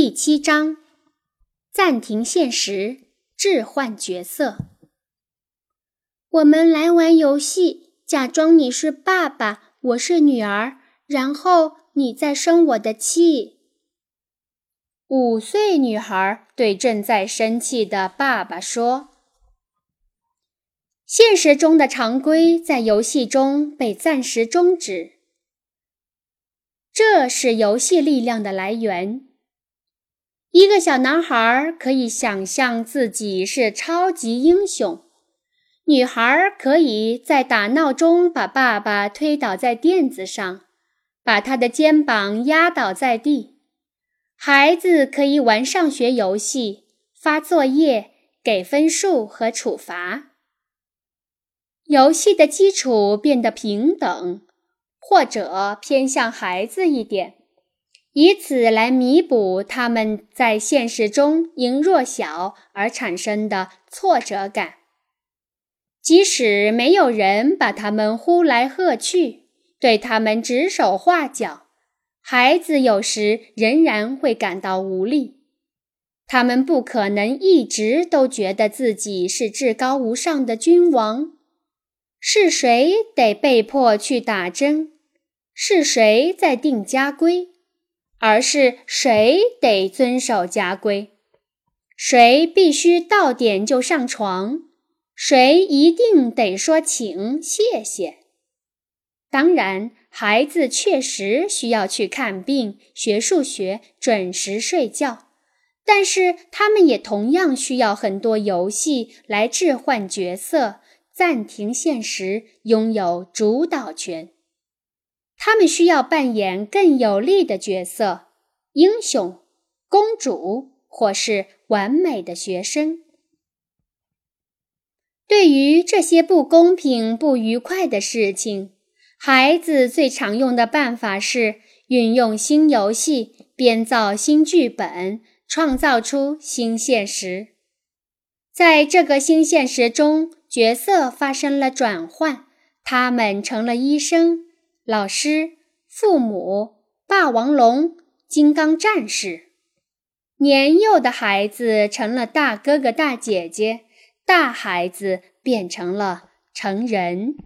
第七章，暂停现实，置换角色。我们来玩游戏，假装你是爸爸，我是女儿，然后你再生我的气。五岁女孩对正在生气的爸爸说：“现实中的常规在游戏中被暂时终止，这是游戏力量的来源。”一个小男孩可以想象自己是超级英雄，女孩可以在打闹中把爸爸推倒在垫子上，把他的肩膀压倒在地。孩子可以玩上学游戏、发作业、给分数和处罚。游戏的基础变得平等，或者偏向孩子一点。以此来弥补他们在现实中因弱小而产生的挫折感。即使没有人把他们呼来喝去，对他们指手画脚，孩子有时仍然会感到无力。他们不可能一直都觉得自己是至高无上的君王。是谁得被迫去打针？是谁在定家规？而是谁得遵守家规，谁必须到点就上床，谁一定得说请谢谢。当然，孩子确实需要去看病、学数学、准时睡觉，但是他们也同样需要很多游戏来置换角色、暂停现实、拥有主导权。他们需要扮演更有力的角色，英雄、公主，或是完美的学生。对于这些不公平、不愉快的事情，孩子最常用的办法是运用新游戏，编造新剧本，创造出新现实。在这个新现实中，角色发生了转换，他们成了医生。老师、父母、霸王龙、金刚战士，年幼的孩子成了大哥哥、大姐姐，大孩子变成了成人。